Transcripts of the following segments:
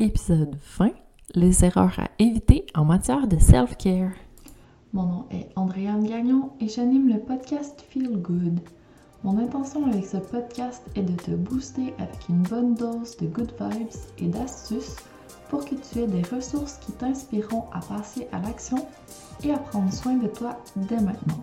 Épisode 20 Les erreurs à éviter en matière de self-care. Mon nom est Andréane Gagnon et j'anime le podcast Feel Good. Mon intention avec ce podcast est de te booster avec une bonne dose de good vibes et d'astuces pour que tu aies des ressources qui t'inspireront à passer à l'action et à prendre soin de toi dès maintenant.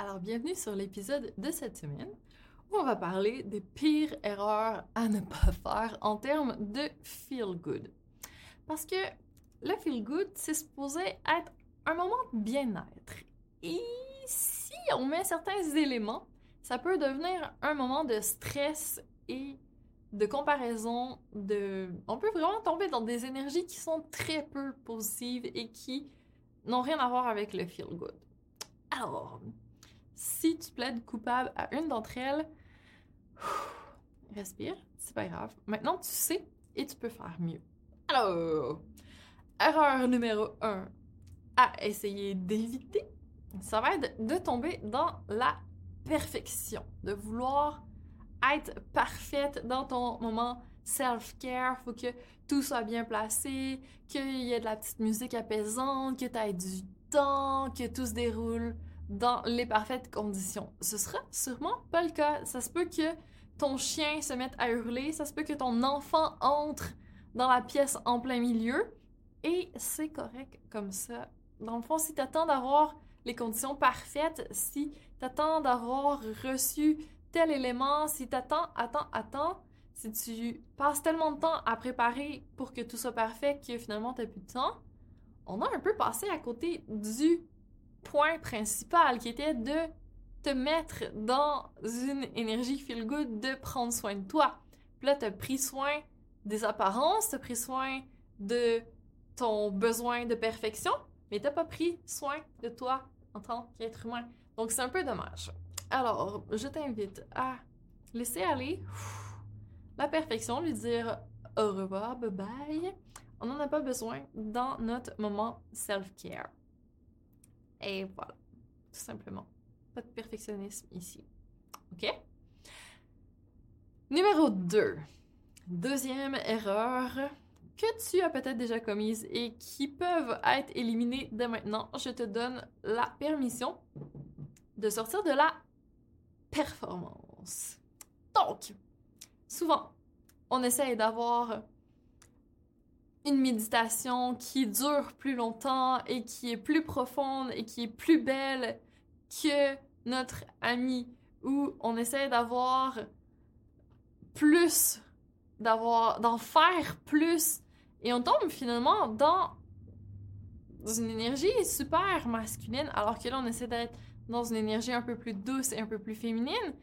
Alors, bienvenue sur l'épisode de cette semaine où on va parler des pires erreurs à ne pas faire en termes de feel good. Parce que le feel good, c'est supposé être un moment de bien-être. Et si on met certains éléments, ça peut devenir un moment de stress et de comparaison. On peut vraiment tomber dans des énergies qui sont très peu positives et qui n'ont rien à voir avec le feel good. Alors, si tu plaides coupable à une d'entre elles, respire, c'est pas grave. Maintenant, tu sais et tu peux faire mieux. Alors, erreur numéro 1 à essayer d'éviter, ça va être de tomber dans la perfection, de vouloir être parfaite dans ton moment self-care, faut que tout soit bien placé, qu'il y ait de la petite musique apaisante, que tu aies du temps, que tout se déroule dans les parfaites conditions. Ce sera sûrement pas le cas. Ça se peut que ton chien se mette à hurler, ça se peut que ton enfant entre dans la pièce en plein milieu, et c'est correct comme ça. Dans le fond, si tu attends d'avoir les conditions parfaites, si tu attends d'avoir reçu tel élément, si tu attends, attends, attends, si tu passes tellement de temps à préparer pour que tout soit parfait que finalement tu plus de temps, on a un peu passé à côté du point principal qui était de te mettre dans une énergie feel good, de prendre soin de toi. Puis là, tu as pris soin des apparences, tu as pris soin de ton besoin de perfection, mais tu pas pris soin de toi en tant qu'être humain. Donc, c'est un peu dommage. Alors, je t'invite à laisser aller la perfection, lui dire au revoir, bye bye. On n'en a pas besoin dans notre moment self-care. Et voilà, tout simplement. Pas de perfectionnisme ici. OK? Numéro 2. Deuxième erreur que tu as peut-être déjà commise et qui peuvent être éliminées dès maintenant. Je te donne la permission de sortir de la performance. Donc, souvent, on essaye d'avoir une méditation qui dure plus longtemps et qui est plus profonde et qui est plus belle que notre ami où on essaie d'avoir plus, d'avoir, d'en faire plus et on tombe finalement dans une énergie super masculine alors que là on essaie d'être dans une énergie un peu plus douce et un peu plus féminine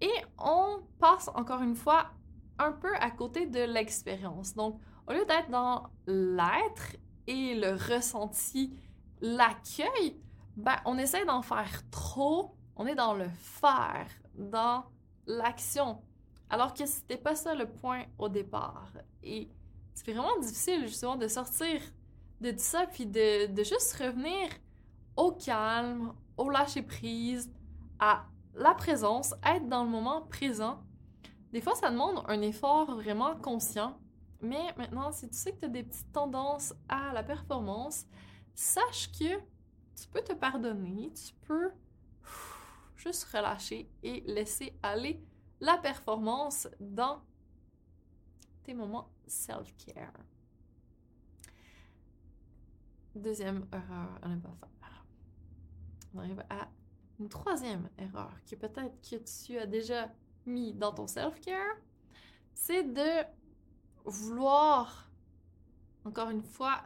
Et on passe encore une fois un peu à côté de l'expérience. Donc, au lieu d'être dans l'être et le ressenti, l'accueil, ben, on essaie d'en faire trop. On est dans le faire, dans l'action. Alors que c'était pas ça le point au départ. Et c'est vraiment difficile, justement, de sortir de ça, puis de, de juste revenir au calme, au lâcher prise, à la présence, être dans le moment présent. Des fois, ça demande un effort vraiment conscient. Mais maintenant, si tu sais que tu as des petites tendances à la performance, sache que tu peux te pardonner, tu peux juste relâcher et laisser aller la performance dans tes moments self-care. Deuxième erreur à ne pas faire. On arrive à une troisième erreur que peut-être que tu as déjà mis dans ton self-care, c'est de vouloir, encore une fois,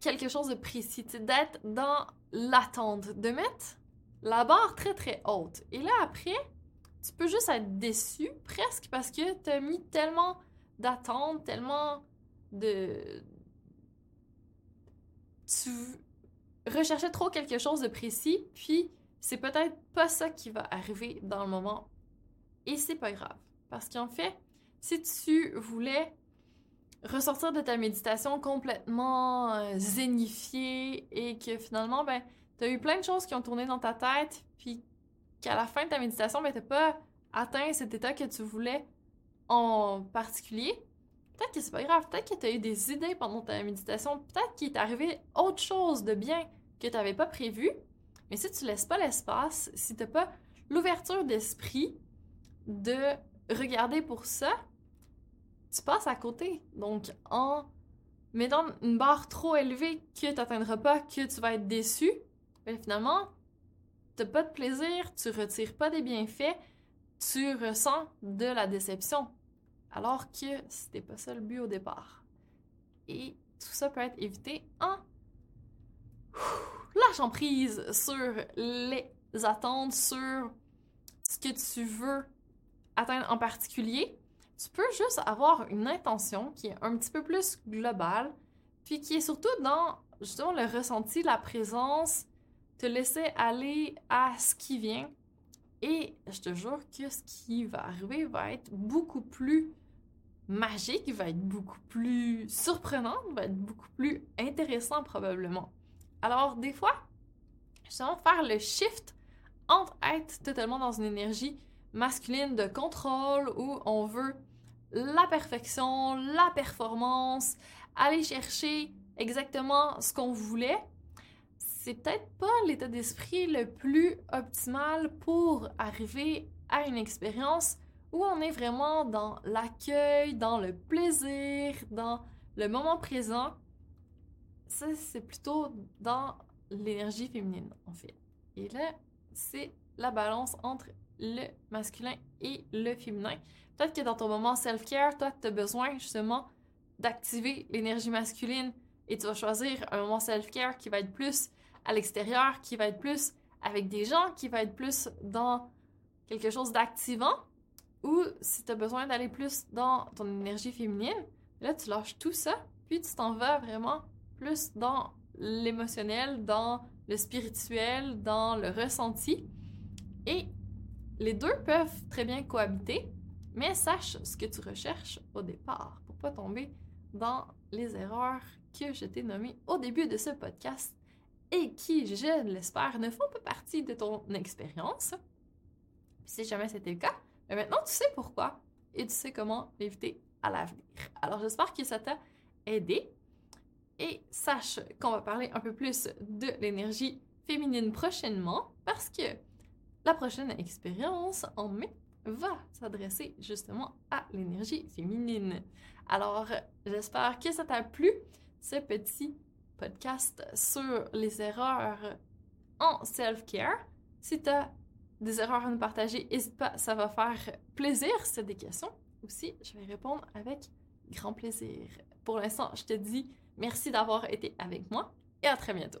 quelque chose de précis, d'être dans l'attente, de mettre la barre très très haute. Et là après, tu peux juste être déçu presque parce que tu as mis tellement d'attente, tellement de... Tu recherchais trop quelque chose de précis, puis c'est peut-être pas ça qui va arriver dans le moment. Et c'est pas grave. Parce qu'en fait, si tu voulais ressortir de ta méditation complètement euh, zénifiée et que finalement, ben, tu as eu plein de choses qui ont tourné dans ta tête, puis qu'à la fin de ta méditation, ben, t'as pas atteint cet état que tu voulais en particulier, peut-être que c'est pas grave, peut-être que tu as eu des idées pendant ta méditation, peut-être qu'il t'est arrivé autre chose de bien que tu n'avais pas prévu, mais si tu laisses pas l'espace, si tu pas l'ouverture d'esprit de regarder pour ça, tu passes à côté. Donc, en mettant une barre trop élevée que tu n'atteindras pas, que tu vas être déçu, ben finalement, tu n'as pas de plaisir, tu retires pas des bienfaits, tu ressens de la déception. Alors que c'était pas ça le but au départ. Et tout ça peut être évité en lâchant prise sur les attentes, sur ce que tu veux atteindre en particulier. Tu peux juste avoir une intention qui est un petit peu plus globale, puis qui est surtout dans justement le ressenti, la présence, te laisser aller à ce qui vient. Et je te jure que ce qui va arriver va être beaucoup plus magique, va être beaucoup plus surprenant, va être beaucoup plus intéressant probablement. Alors, des fois, justement, faire le shift entre être totalement dans une énergie masculine de contrôle où on veut la perfection, la performance, aller chercher exactement ce qu'on voulait, c'est peut-être pas l'état d'esprit le plus optimal pour arriver à une expérience où on est vraiment dans l'accueil, dans le plaisir, dans le moment présent ça, c'est plutôt dans l'énergie féminine, en fait. Et là, c'est la balance entre le masculin et le féminin. Peut-être que dans ton moment self-care, toi, tu as besoin justement d'activer l'énergie masculine et tu vas choisir un moment self-care qui va être plus à l'extérieur, qui va être plus avec des gens, qui va être plus dans quelque chose d'activant. Ou si tu as besoin d'aller plus dans ton énergie féminine, là, tu lâches tout ça, puis tu t'en vas vraiment plus dans l'émotionnel, dans le spirituel, dans le ressenti. Et les deux peuvent très bien cohabiter, mais sache ce que tu recherches au départ pour pas tomber dans les erreurs que je t'ai nommées au début de ce podcast et qui, je l'espère, ne font pas partie de ton expérience. Si jamais c'était le cas, mais ben maintenant tu sais pourquoi et tu sais comment l'éviter à l'avenir. Alors j'espère que ça t'a aidé. Et sache qu'on va parler un peu plus de l'énergie féminine prochainement parce que la prochaine expérience en mai va s'adresser justement à l'énergie féminine. Alors, j'espère que ça t'a plu, ce petit podcast sur les erreurs en self-care. Si tu as des erreurs à nous partager, n'hésite pas, ça va faire plaisir. Si des questions aussi, je vais répondre avec grand plaisir. Pour l'instant, je te dis Merci d'avoir été avec moi et à très bientôt.